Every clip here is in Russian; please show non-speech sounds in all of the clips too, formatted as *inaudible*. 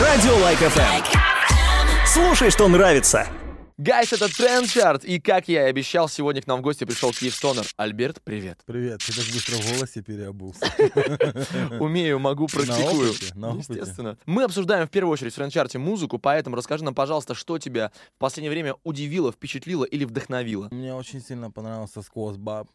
Радио Like FM. Слушай, что нравится. Guys, это Трендчарт, и как я и обещал, сегодня к нам в гости пришел Kyivstoner. Альберт, привет. Привет, ты так быстро в голосе переобулся. *laughs* Умею, могу, практикую. на. Естественно. Мы обсуждаем в первую очередь в Трендчарте музыку, поэтому расскажи нам, пожалуйста, что тебя в последнее время удивило, впечатлило или вдохновило? Мне очень сильно понравился Сквозь Баб.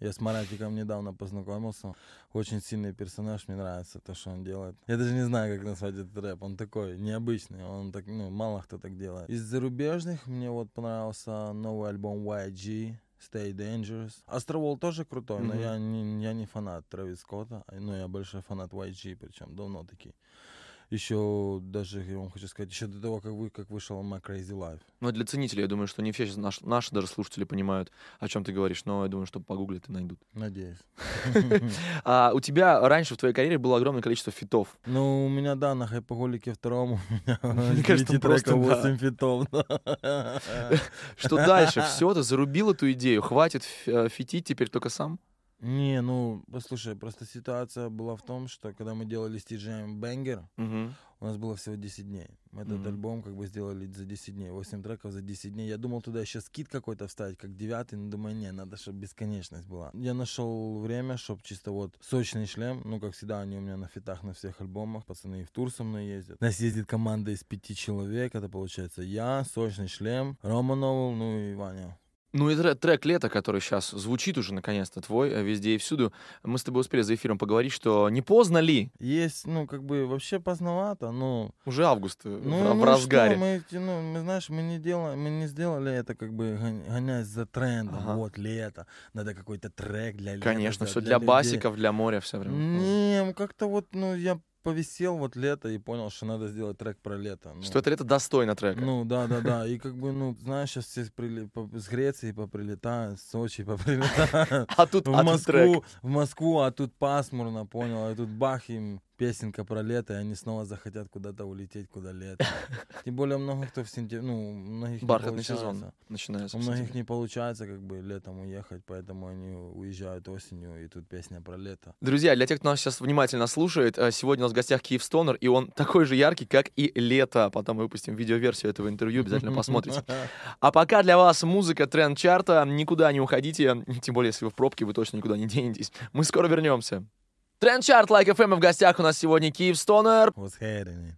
Я с Маратиком недавно познакомился. Очень сильный персонаж, мне нравится то, что он делает. Я даже не знаю, как назвать этот рэп. Он такой необычный, он так, ну, мало кто так делает. Из зарубежных мне вот понравился новый альбом YG. Stay Dangerous. Астровол тоже крутой, но Мгм. я не, я не фанат Трэвис Скотта, но я большой фанат YG, причем давно такие. Еще даже, я вам хочу сказать, еще до того, как, вы, как вышел My Crazy Life. Ну, для ценителей, я думаю, что не все наш- наши даже слушатели понимают, о чем ты говоришь, но я думаю, что погуглят и найдут. Надеюсь. *laughs* А у тебя раньше в твоей карьере было огромное количество фитов. Ну, у меня, да, на хайпоголике втором *laughs* у меня *laughs* кажется, просто, треков да. 8 фитов. Что дальше? Все, ты зарубил эту идею. Хватит э, фитить теперь только сам? Не, ну, послушай, просто ситуация была в том, что когда мы делали с TJM Banger, Мгм. у нас было всего 10 дней. Мы этот Мгм. альбом как бы сделали за 10 дней, 8 треков за 10 дней. Я думал туда еще скид какой-то вставить, как девятый, но думаю, не, надо, чтобы бесконечность была. Я нашел время, чтобы чисто вот сочный шлем, ну, как всегда, они у меня на фитах на всех альбомах, пацаны и в тур со мной ездят. У нас ездит команда из пяти человек, это получается я, сочный шлем, Рома Новел, ну и Ваня. Ну и тре- трек «Лето», который сейчас звучит уже наконец-то твой, э, везде и всюду. Мы с тобой успели за эфиром поговорить, что не поздно ли? Есть, ну, как бы вообще поздновато, но Уже август э, Ну, в, в ну разгаре. Что, мы, ну, мы, знаешь, мы не, делаем, мы не сделали это как бы гон- гонясь за трендом. Ага. Вот лето, надо какой-то трек для лета. Конечно, за- все для, людей. басиков, для моря, все время. Не, как-то вот, ну, я повисел вот лето и понял, что надо сделать трек про лето. Ну, Что это лето достойно трека. Ну, да, да, да. *laughs* И как бы, ну, знаешь, сейчас все прили- по- с Греции поприлетают, с Сочи *laughs* поприлетают. а тут, В а тут трек. Москву, в Москву, а тут пасмурно, понял, а тут бах им песенка про лето, и они снова захотят куда-то улететь, куда лето. *laughs* Тем более много кто в сентябре, ну, многих не Бархатный получается. сезон начинается. У многих не получается как бы летом уехать, поэтому они уезжают осенью, и тут песня про лето. Друзья, для тех, кто нас сейчас внимательно слушает, э, сегодня у нас в гостях Киев Стонер, и он такой же яркий, как и лето. Потом мы выпустим видеоверсию этого интервью, обязательно *laughs* посмотрите. *laughs* А пока для вас музыка тренд-чарта. Никуда не уходите, тем более, если вы в пробке, вы точно никуда не денетесь. Мы скоро вернемся. Тренд-чарт Like FM, в гостях у нас сегодня Киев Стонер.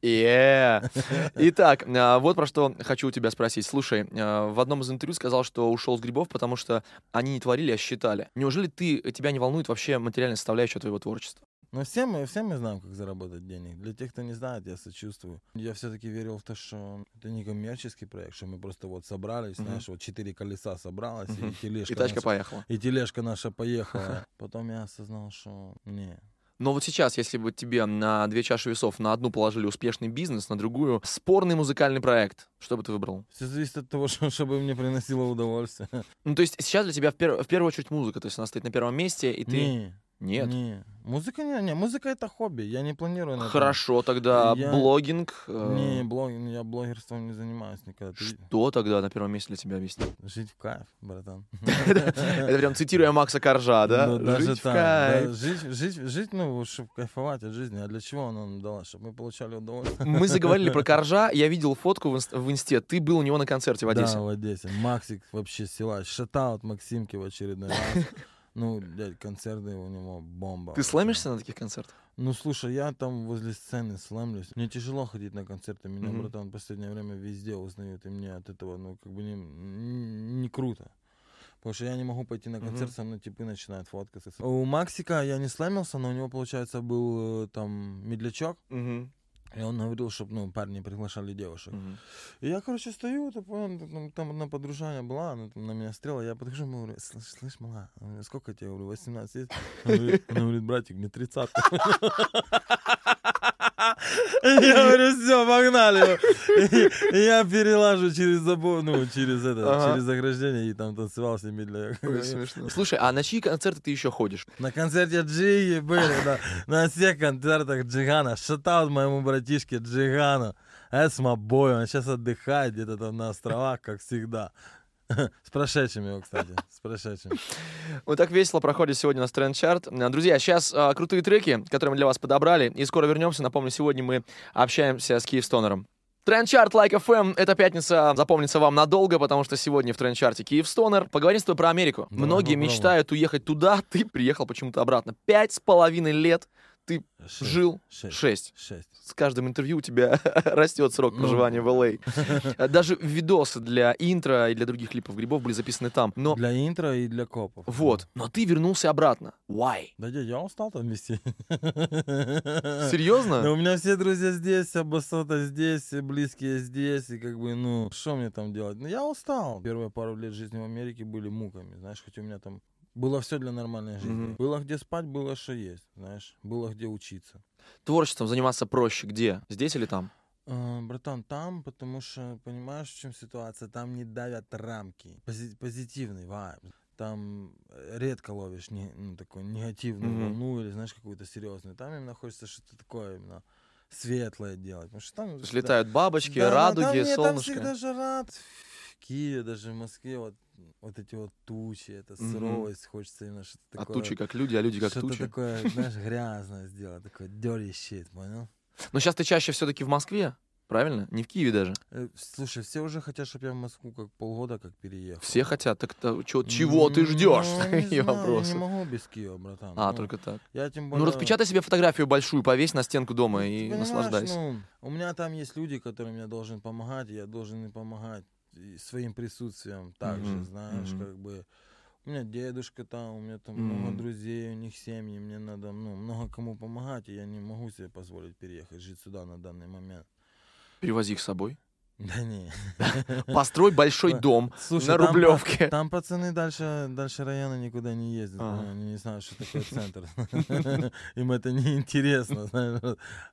Yeah. *laughs* Итак, а, вот про что хочу у тебя спросить. Слушай, а, в одном из интервью сказал, что ушел с грибов, потому что они не творили, а считали. Неужели ты, тебя не волнует вообще материальная составляющая твоего творчества? Но все мы, все мы знаем, как заработать денег. Для тех, кто не знает, я сочувствую. Я все-таки верил в то, что это не коммерческий проект, что мы просто вот собрались, Мгм. знаешь, вот четыре колеса собралось, Мгм. и тележка И тачка наша- поехала. И тележка наша поехала. *laughs* Потом я осознал, что не. Но вот сейчас, если бы тебе на две чаши весов, на одну положили успешный бизнес, на другую спорный музыкальный проект, что бы ты выбрал? Все зависит от того, *laughs* что, чтобы мне приносило удовольствие. Ну, то есть сейчас для тебя в, пер- в первую очередь музыка, то есть она стоит на первом месте, и ты... Не, Нет? не. Музыка не, не, музыка это хобби, я не планирую на. Хорошо, тогда Я- блогинг. э, Не, блог, я блогерством не занимаюсь никогда. Ты- Что тогда на первом месте для тебя объясни? Жить в кайф, братан. *laughs* Это прям цитируя Макса Коржа, да? Ну, Жить в кайф. жить, ну, чтобы кайфовать от жизни. А для чего она нам дала? Чтобы мы получали удовольствие. Мы заговорили про *laughs* Коржа, я видел фотку в инсте, ты был у него на концерте в Одессе. Да, в Одессе. Максик вообще силач. Шатаут Максимки в очередной раз. *laughs* Ну, дядь, концерты у него бомба. Ты вообще. слэмишься на таких концертах? Ну, слушай, я там возле сцены слэмлюсь. Мне тяжело ходить на концерты. Меня, Мгм. братан, в последнее время везде узнают. И мне от этого, ну, как бы не, не круто. Потому что я не могу пойти на концерт, Мгм. со мной типы начинают фоткаться. У Максика я не слэмился, но у него, получается, был э, там медлячок. И он говорил, чтобы ну, парни приглашали девушек. Мгм. И я, короче, стою, ты понял, там, там одна подружаня была, она там на меня стрела, я подхожу, ему говорю, слышь, слышь, мала, сколько тебе, Я говорю, 18 лет? Она говорит, братик, мне 30. Я говорю, все, погнали. Я перелажу через забор, ну, через это, через ограждение, и там танцевал с ними для... Слушай, а на чьи концерты ты еще ходишь? На концерте Джиги были, да. На всех концертах Джигана. Шатаут моему братишке Джигану. Это my boy, он сейчас отдыхает где-то там на островах, как всегда. *laughs* С прошедшим его, кстати. С прошедшим. Вот так весело проходит сегодня у нас тренд-чарт. А, Друзья, сейчас а, крутые треки, которые мы для вас подобрали, и скоро вернемся. Напомню, сегодня мы общаемся с Киевстонером. Тренд-чарт Like FM. Эта пятница запомнится вам надолго, потому что сегодня в тренд-чарте Киевстонер. Поговорим с тобой про Америку. Да, Многие попробуй. мечтают уехать туда, *laughs* ты приехал почему-то обратно. Пять с половиной лет ты Шесть. жил. Шесть. С каждым интервью у тебя *laughs* растет срок Ну. проживания в LA. *laughs* Даже видосы для интро и для других клипов грибов были записаны там. Но Для интро и для копов. вот, но ты вернулся обратно. Why? Да, дядя, я устал там вести. *laughs* Серьезно? Ну, у меня все друзья здесь, вся басота здесь, близкие здесь, и как бы, ну, что мне там делать? Ну, я устал. Первые пару лет жизни в Америке были муками, знаешь, хоть у меня там было все для нормальной жизни. Мгм. Было где спать, было что есть, знаешь, было где учиться. Творчеством заниматься проще где? Здесь или там? А, братан, там, потому что, понимаешь, в чем ситуация? Там не давят рамки. Пози- позитивный вайб. Там э, редко ловишь не, ну, такую негативную Мгм. волну или, знаешь, какую-то серьезную. Там именно хочется что-то такое именно светлое делать. Потому что там... Всегда- летают бабочки, Да, радуги, там, нет, Там солнышко. всегда жара. В Киеве, даже в Москве, вот, вот эти вот тучи, эта Мгм. суровость, хочется именно что-то А такое. тучи как люди, а люди как что-то тучи. такое, знаешь, грязное сделать, такое dirty shit, понял? Но сейчас ты чаще все-таки в Москве, правильно? Не в Киеве даже. Э, Слушай, все уже хотят, чтобы я в Москву как полгода как переехал. Все хотят. Так то, чё- чего ты ждешь? Ну, *laughs* не знаю. Я не могу без Киева, братан. А, Ну, только так. Я тем Ну, более... распечатай себе фотографию большую, повесь на стенку дома Ну, и ты понимаешь, наслаждайся. ну, у меня там есть люди, которым я должен помогать, и я должен им помогать и своим присутствием также, Мгм, знаешь, мгм. как бы. У меня дедушка там, у меня там много Мгм. друзей, у них семьи, мне надо, ну, много кому помогать, и я не могу себе позволить переехать, жить сюда на данный момент. Перевози их с собой. Да не. Построй большой Ой, дом Слушай, на там Рублевке. Там пацаны дальше, дальше района никуда не ездят, Ага. они не знают, что такое центр. *laughs* Им это не интересно,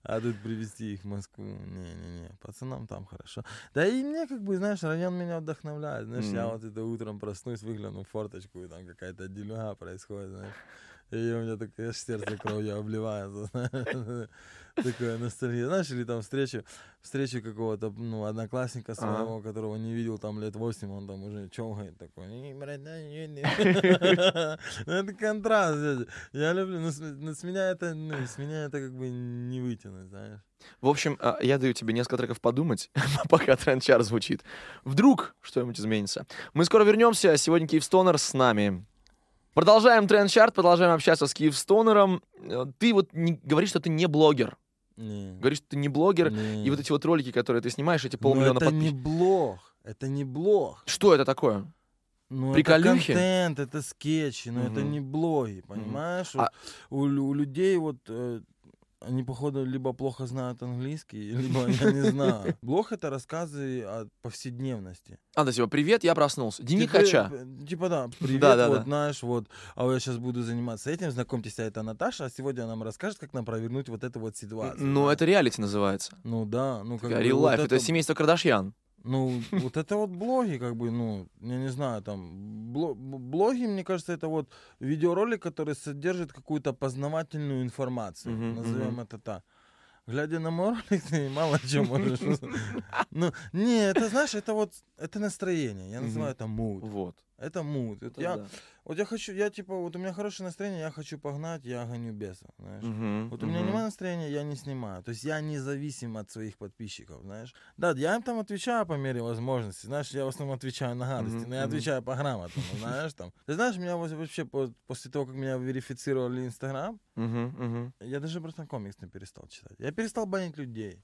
а тут привезти их в Москву, не-не-не, пацанам там хорошо. Да и мне, как бы, знаешь, район меня вдохновляет, знаешь, я вот это утром проснусь, выгляну в форточку, и там какая-то делюга происходит, знаешь. И у меня такое сердце кровью обливается. Такое ностальгия. Знаешь, или там встречу, встречу какого-то, ну, одноклассника своего, которого не видел там лет 8, он там уже чонгает такой. Ну, это контраст. Я люблю, но с но с меня это, ну, с меня это как бы не вытянуть, знаешь. В общем, а, я даю тебе несколько треков подумать, *laughs* пока трендчар звучит. Вдруг что-нибудь изменится. Мы скоро вернемся. Сегодня Киевстонер с нами. Продолжаем тренд-чарт, продолжаем общаться с Киевстонером. Э, Ты вот не, говоришь, что ты не блогер. Не. Говоришь, что ты не блогер. не. И вот эти вот ролики, которые ты снимаешь, эти Но полмиллиона это не подписчиков. блог, это не блог. Что это такое? Ну, Приколюхи? это контент, это скетчи, но это Мгм. не блоги, понимаешь? А- Вот У, у людей вот э, они, походу, либо плохо знают английский, *laughs* либо я не знаю. *laughs* Блог это рассказы о повседневности. А, да, типа, привет, я проснулся. Дневник Типа, Хача. э, Типа, да, *laughs* привет, Да-да-да. вот, знаешь, вот, а я сейчас буду заниматься этим, знакомьтесь, а это Наташа, а сегодня она нам расскажет, как нам провернуть вот эту вот ситуацию. Ну, да. это реалити называется. Ну да, ну как Real бы вот life. Это семейство Кардашьян. Ну, вот это вот блоги, как бы, ну, я не знаю, там, блоги, мне кажется, это вот видеоролик, который содержит какую-то познавательную информацию, Мгм, назовем мгм. это так. Глядя на мой ролик, *laughs* ты мало чего можешь... *laughs* Ну, не, это, знаешь, это вот, это настроение, я называю это муд. Вот. Это муд. Вот Это я, да. вот я хочу, я типа, вот у меня хорошее настроение, я хочу погнать, я гоню беса, знаешь. Мгм, Вот у меня мгм. нет настроения, я не снимаю. То есть я независим от своих подписчиков, знаешь. Да, я им там отвечаю по мере возможности. Знаешь, я в основном отвечаю на гадости, Мгм, но я мгм. отвечаю по-грамотному, *laughs* знаешь, там. Ты знаешь, меня вообще по- после того, как меня верифицировали Инстаграм, Мгм, мгм. я даже просто комикс не перестал читать. Я перестал банить людей.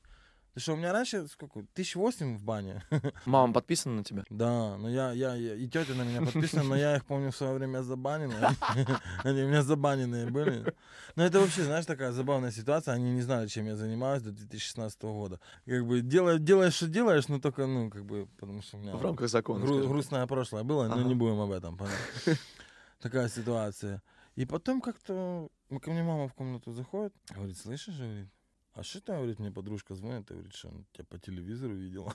Ты что, у меня раньше сколько? Тысяч восемь в бане. *laughs* Мама подписана на тебя? Да, но я, я, я- и тетя на меня подписана, но я их помню в свое время забанил. *laughs* Они у меня забаненные были. Но это вообще, знаешь, такая забавная ситуация. Они не знали, чем я занимаюсь до 2016 года. Как бы делаешь, делаешь, что делаешь, но только, ну, как бы, потому что у меня В рамках закона. гру- грустное прошлое было, но не будем об этом. *laughs* Такая ситуация. И потом как-то ко мне мама в комнату заходит, говорит, слышишь, говорит, а что там, говорит, мне подружка звонит, и говорит, что он тебя по телевизору видел.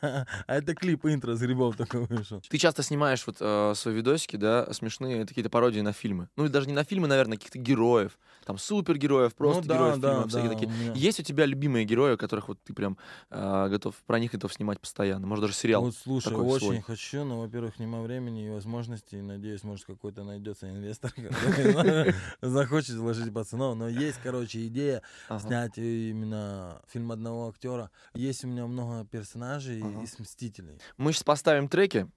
А это клип интро с грибов такой вышел. Ты часто снимаешь вот э, свои видосики, да, смешные какие-то пародии на фильмы. Ну, и даже не на фильмы, наверное, каких-то героев. Там супергероев, просто Ну героев фильмов всякие такие. Есть у тебя любимые герои, которых вот ты прям э, готов, про них готов снимать постоянно? Может, даже сериал? Вот слушай, очень хочу, но, во-первых, нема времени и возможностей. Надеюсь, может, какой-то найдется инвестор, *laughs* который захочет вложить пацанов. Но есть, короче, идея Ага. снять именно фильм одного актера. Есть у меня много персонажей Ага. из «Мстителей». Мы сейчас поставим треки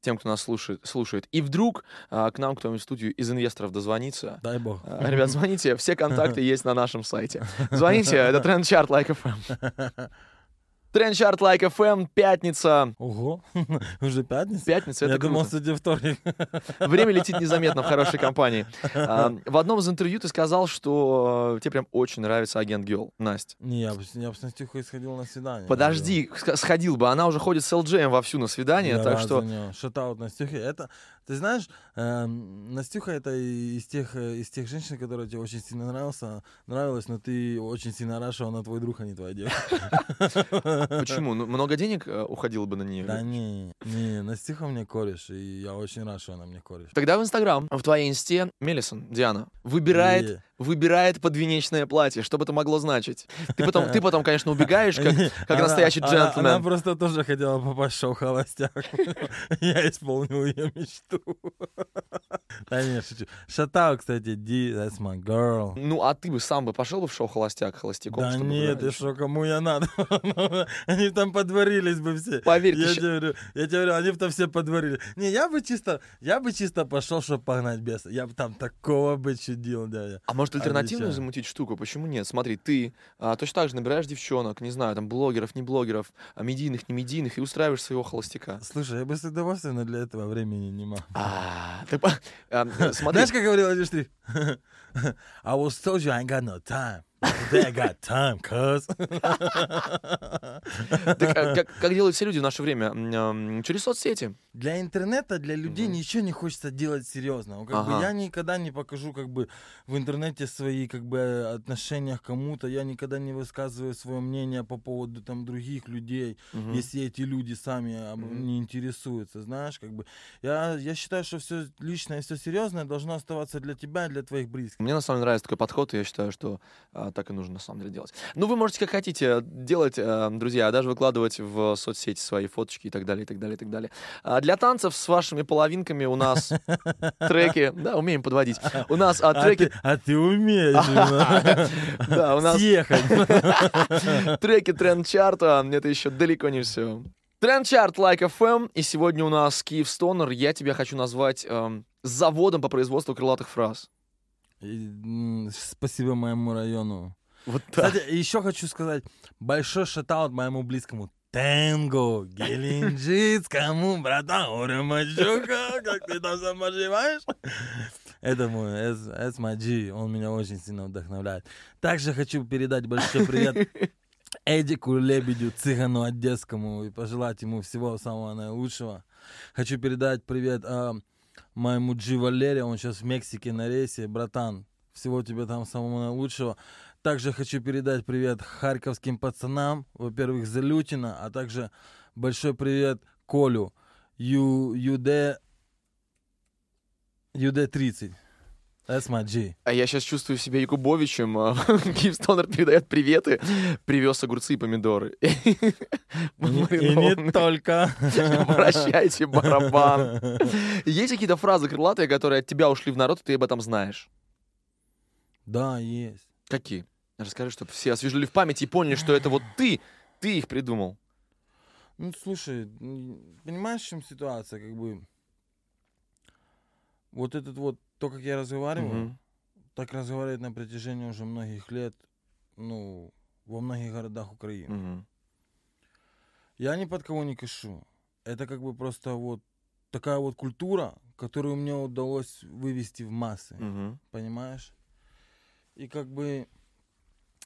тем, кто нас слушает, слушает. И вдруг а, к нам кто-нибудь в студию из инвесторов дозвонится. Дай бог. А, Ребят, звоните, все контакты *laughs* есть на нашем сайте. Звоните, это Тренд Чарт Like FM. *laughs* Тренд Чарт Like FM, пятница. Ого, *laughs* уже пятница? Пятница, Я это думал, круто. сегодня вторник. *laughs* Время летит незаметно в хорошей компании. *laughs* В одном из интервью ты сказал, что э, тебе прям очень нравится агент Гел, Настя. Не, я бы с- я бы с Настюхой сходил на свидание. Подожди, сх- сходил бы, она уже ходит с ЛДЖем вовсю на свидание, Я так что... Шатаут Настюхи. Это, ты знаешь, эм, Настюха это из тех, э, из тех женщин, которые тебе очень сильно нравился, нравилась, но ты очень сильно рад, что она твой друг, а не твоя девушка. Почему? Ну, много денег э, уходило бы на нее? Да не, не, Настюха мне кореш, и я очень рад, что она мне кореш. Тогда в Инстаграм, в твоей инсте, Мелисон, Диана, выбирает. Выбирает подвенечное платье. Что бы это могло значить? Ты потом, ты потом конечно, убегаешь, как, как Она- настоящий она- джентльмен. Она просто тоже хотела попасть в шоу «Холостяк». *laughs* Я исполнил ее мечту. Да не, шучу. Шатау, кстати, Ди, that's my girl. Ну, а ты бы сам бы пошел бы в шоу «Холостяк» холостяком? Да нет, ты что, кому я надо? *laughs* Они там подварились бы все. Поверь, Я тебе говорю, я тебе говорю, они бы там все подварили. Не, я бы чисто, я бы чисто пошел, чтобы погнать беса. Я бы там такого бы чудил, дядя. А может альтернативную Отвечаю. замутить штуку? Почему нет? Смотри, ты а, точно так же набираешь девчонок, не знаю, там блогеров, не блогеров, а медийных, не медийных, и устраиваешь своего холостяка. Слушай, я бы с удовольствием, но для этого времени не могу. А, ты по- а, *laughs* смотри, Знаешь, как говорил один штрих? *laughs* I was told you I ain't got no time. I got time, cuz. *laughs* так, а, как, как делают все люди в наше время? Через соцсети. Для интернета, для людей Мгм. ничего не хочется делать серьезно. Как бы Ага. я никогда не покажу как бы в интернете свои как бы отношения к кому-то. Я никогда не высказываю свое мнение по поводу там других людей, Мгм. если эти люди сами Мгм. не интересуются, знаешь, как бы. Я, я считаю, что все личное, все серьезное должно оставаться для тебя и для твоих близких. Мне на самом деле нравится такой подход, и я считаю, что а, так и нужно на самом деле делать. Ну, вы можете как хотите делать, а, друзья, даже выкладывать в соцсети свои фоточки и так далее, и так далее, и так далее. А для танцев с вашими половинками у нас треки, да, умеем подводить. У нас а, А треки, ты, а ты умеешь *laughs* да, у нас *laughs* треки тренд-чарта, это еще далеко не все. Тренд-чарт Like FM, и сегодня у нас Киев Стонер. Я тебя хочу назвать эм, заводом по производству крылатых фраз. И, Спасибо моему району. Вот так. Кстати, еще хочу сказать большой шатаут моему близкому Тенго, Геленджицкому, братан, Уремачука, как ты там сам поживаешь? Это мой, это, G, он меня очень сильно вдохновляет. Также хочу передать большой привет *laughs* Эдику Лебедю, цыгану одесскому, и пожелать ему всего самого наилучшего. Хочу передать привет а, моему Джи Валере, он сейчас в Мексике на рейсе. Братан, всего тебе там самого наилучшего. Также хочу передать привет харьковским пацанам, во-первых, Залютина, а также большой привет Колю, Ю, ЮД, ЮД-30. That's my G. А я сейчас чувствую себя Якубовичем. а, *laughs* Киев Стонер передает приветы. Привез огурцы и помидоры. *laughs* И не, и не только. *laughs* Прощайте, барабан. Есть какие-то фразы крылатые, которые от тебя ушли в народ, и ты об этом знаешь? Да, есть. Какие? Расскажи, чтобы все освежили в памяти и поняли, что это вот ты, ты их придумал. Ну, слушай, понимаешь, в чем ситуация, как бы... Вот этот вот, то, как я разговариваю, Мгм. так разговаривает на протяжении уже многих лет, ну, во многих городах Украины. Мгм. Я ни под кого не кышу. Это как бы просто вот такая вот культура, которую мне удалось вывести в массы, Мгм. понимаешь? И как бы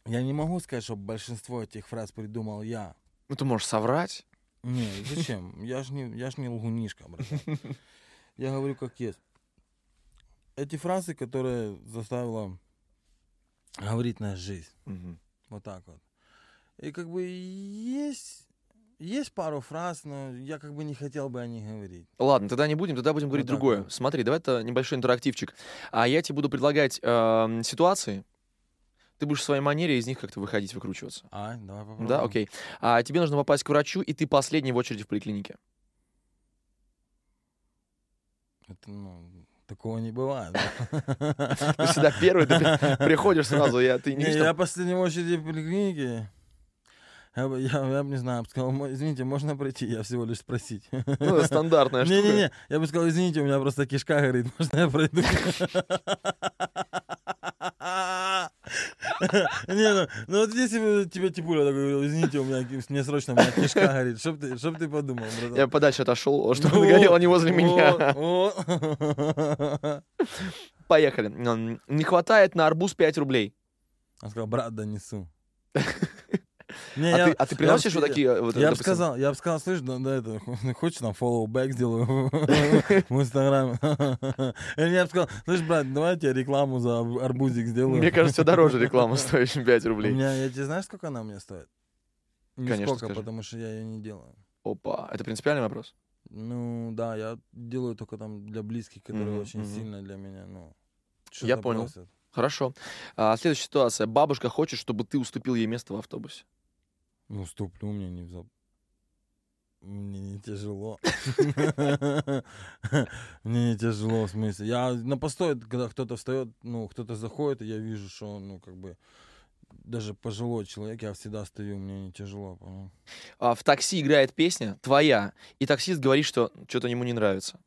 я не могу сказать, что большинство этих фраз придумал я. Ну, ты можешь соврать. Не, зачем? Я ж не, я ж не лгунишка, братан. *laughs* Я говорю как есть. Эти фразы, которые заставила говорить на жизнь. Мгм. Вот так вот. И как бы есть, есть пару фраз, но я как бы не хотел бы о них говорить. Ладно, тогда не будем, тогда будем говорить так другое. вот. Смотри, давай это небольшой интерактивчик. А я тебе буду предлагать эм, ситуации. Ты будешь в своей манере из них как-то выходить, выкручиваться. А, давай попробуем. Да, окей. А тебе нужно попасть к врачу, и ты последний в очереди в поликлинике. Это, ну, такого не бывает. *laughs* Ты всегда первый, ты при- приходишь сразу, я, ты не я в очереди в поликлинике. Я бы, я, я бы не знаю, я бы сказал, «Мо- извините, можно пройти? Я всего лишь спросить. ну, это стандартная *laughs* штука. Не-не-не, я бы сказал, извините, у меня просто кишка горит, *laughs* можно я пройду? *laughs* Не, ну, ну вот если тебе Типуля такой извините, у меня, мне срочно, у меня кишка горит, чтоб ты, чтоб ты подумал, братан? Я подальше отошел, чтобы Вот, он горел не возле меня. *laughs* Поехали. Не хватает на арбуз 5 рублей. Он сказал, брат, донесу. *laughs* Не, А я- ты, а ты я приносишь бы- вот такие... вот, Я бы сказал, я бы сказал, слышь, да, да, это, *laughs* хочешь там back сделаю *laughs* в Инстаграме? *laughs* Я бы сказал, слышь, брат, давай я тебе рекламу за арб- арбузик сделаю. Мне кажется, все дороже реклама стоит, чем 5 У рублей. меня, я тебе знаешь, сколько она мне стоит? Конечно, Нисколько, скажи. потому что я ее не делаю. Опа, это принципиальный вопрос. Ну, да, я делаю только там для близких, которые очень сильно для меня, ну, Я понял. просят. Хорошо. А, следующая ситуация. Бабушка хочет, чтобы ты уступил ей место в автобусе. Ну, ступлю, мне не взял. Мне не тяжело. *laughs* Мне не тяжело, в смысле. Я на постой, когда кто-то встает, ну, кто-то заходит, и я вижу, что, ну, как бы, даже пожилой человек, я всегда стою, мне не тяжело? А, в такси играет песня твоя, и таксист говорит, что что-то ему не нравится.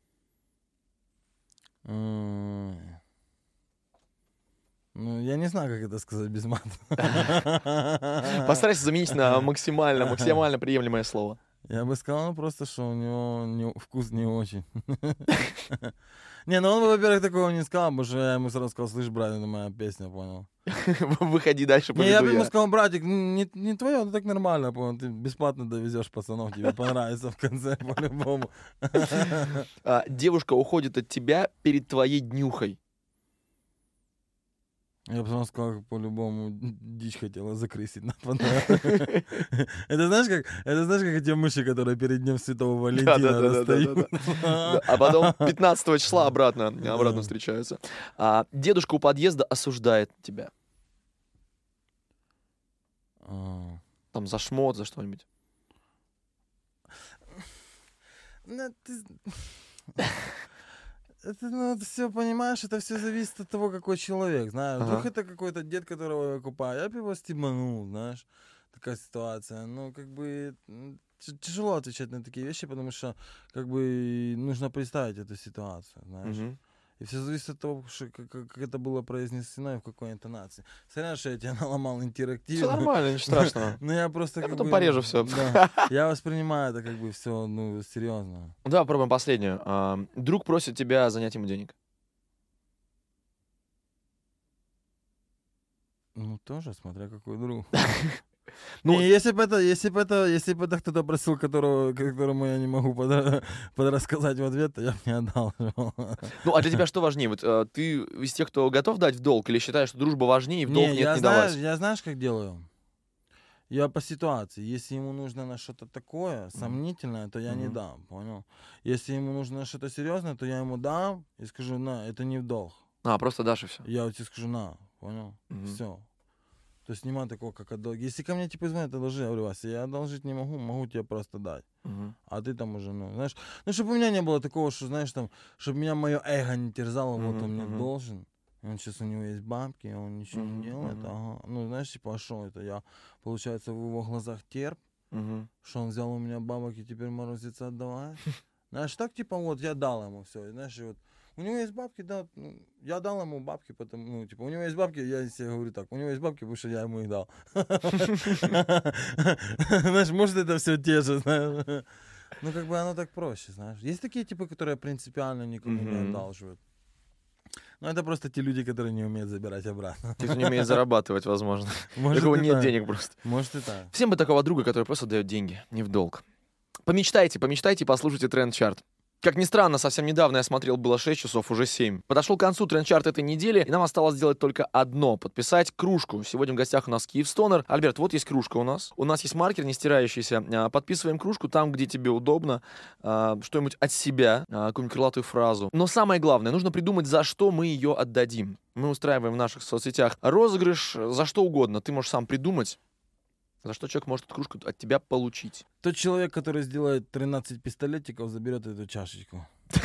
Ну, я не знаю, как это сказать без мата. *laughs* Постарайся заменить на *laughs* максимально, максимально приемлемое слово. Я бы сказал ну, просто, что у него не- вкус не очень. *laughs* Не, ну он бы, во-первых, такого не сказал, потому что я ему сразу сказал, слышь, брат, это моя песня, понял. Выходи дальше, Не, я бы ему сказал, братик, не, не твое, так нормально, понял, ты бесплатно довезешь пацанов, тебе понравится в конце по-любому. А, Девушка уходит от тебя перед твоей днюхой. Я бы сам сказал, по-любому *laughs* дичь хотела закрысить на. *laughs* Это знаешь, как это знаешь, как эти мыши, которые перед днем Святого Валентина расстают. *laughs* А потом 15 числа обратно, обратно встречаются. А, Дедушка у подъезда осуждает тебя. А. Там за шмот, за что-нибудь. Ну. Это, ну, все, понимаешь, это все зависит от того, какой человек, знаешь. Вдруг Ага. это какой-то дед, которого я купаю, я бы его стебанул, знаешь. Такая ситуация. Ну, как бы тяжело отвечать на такие вещи, потому что, как бы, нужно представить эту ситуацию, знаешь. Мгм. И все зависит от того, как, как- это было произнесено и в какой интонации. Сорян, что я тебя *laughs* наломал интерактив. Все нормально, ничего страшного. *laughs* Но я просто Я потом бы, порежу всё. да, *laughs* я воспринимаю это как бы все, ну, серьезно. Ну, Давай попробуем последнюю. А, Друг просит тебя занять ему денег. Ну, тоже, смотря какой друг. Ну, не, если бы это, если бы это, если бы это кто-то просил, которого, которому я не могу подра- *laughs* подрассказать в ответ, то я бы не отдал. *laughs* Ну, а для тебя что важнее? Вот э, ты из тех, кто готов дать в долг, или считаешь, что дружба важнее, и в долг Не, нет я не знаю, давать? я знаешь, как делаю? Я по ситуации. Если ему нужно на что-то такое сомнительное, то я не Мгм. дам, понял? Если ему нужно что-то серьезное, то я ему дам и скажу, на, это не в долг. А, просто дашь и все. Я вот тебе скажу, на, понял? Мгм. Все. То есть нема такого, как отдолг. Если ко мне типа звонят, одолжи, я говорю, Вася, я одолжить не могу, могу тебе просто дать. А ты там уже, ну, знаешь, ну, чтобы у меня не было такого, что, знаешь, там, чтобы меня мое эго не терзало, вот Мгм, он мне мгм. должен. Он сейчас у него есть бабки, он ничего Мгм, не делает. мгм. Ага. Ну, знаешь, типа, а что это? Я, получается, в его глазах терп, Мгм. что он взял у меня бабок и теперь морозится отдавать. *laughs* Знаешь, так, типа, вот, я дал ему все, знаешь, и вот, у него есть бабки, да, ну, я дал ему бабки, потому, ну, типа, у него есть бабки, я себе говорю так, у него есть бабки, потому что я ему их дал. *laughs* Знаешь, может, это все те же, знаешь. Ну, как бы оно так проще, знаешь. Есть такие типы, которые принципиально никому не одалживают. Но это просто те люди, которые не умеют забирать обратно. Те, кто не умеет зарабатывать, возможно. *laughs* У Может, кого и нет так. денег просто. Может и так. Всем бы такого друга, который просто дает деньги, не в долг. Помечтайте, помечтайте, послушайте тренд-чарт. Как ни странно, совсем недавно я смотрел, было 6 часов, уже 7. Подошел к концу тренд-чарт этой недели, и нам осталось сделать только одно — подписать кружку. Сегодня в гостях у нас Киев Стонер. Альберт, вот есть кружка у нас. У нас есть маркер не стирающийся. А, Подписываем кружку там, где тебе удобно. А, Что-нибудь от себя, а, какую-нибудь крылатую фразу. Но самое главное, нужно придумать, за что мы ее отдадим. Мы устраиваем в наших соцсетях розыгрыш за что угодно. Ты можешь сам придумать, за что человек может эту кружку от тебя получить. Тот человек, который сделает 13 пистолетиков, заберет эту чашечку. *laughs*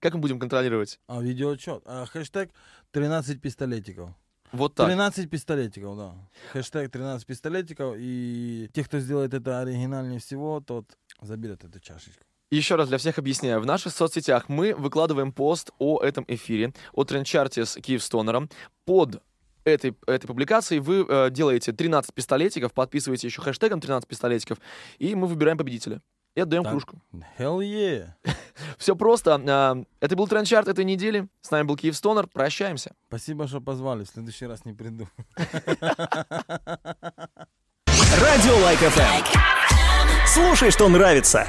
Как мы будем контролировать? А, видеоотчет. А, хэштег 13 пистолетиков. Вот так. 13 пистолетиков, да. Хэштег 13 пистолетиков. И те, кто сделает это оригинальнее всего, тот заберет эту чашечку. Еще раз для всех объясняю. В наших соцсетях мы выкладываем пост о этом эфире, о трендчарте с Киевстонером. Под этой, этой публикацией вы э, делаете 13 пистолетиков, подписываете еще хэштегом 13 пистолетиков, и мы выбираем победителя. И отдаем Так. кружку. Hell yeah. *laughs* Все просто. А, Это был трендчарт этой недели. С нами был Kyivstoner. Прощаемся. Спасибо, что позвали. В следующий раз не приду. *laughs* Радио Like FM. Слушай, что нравится.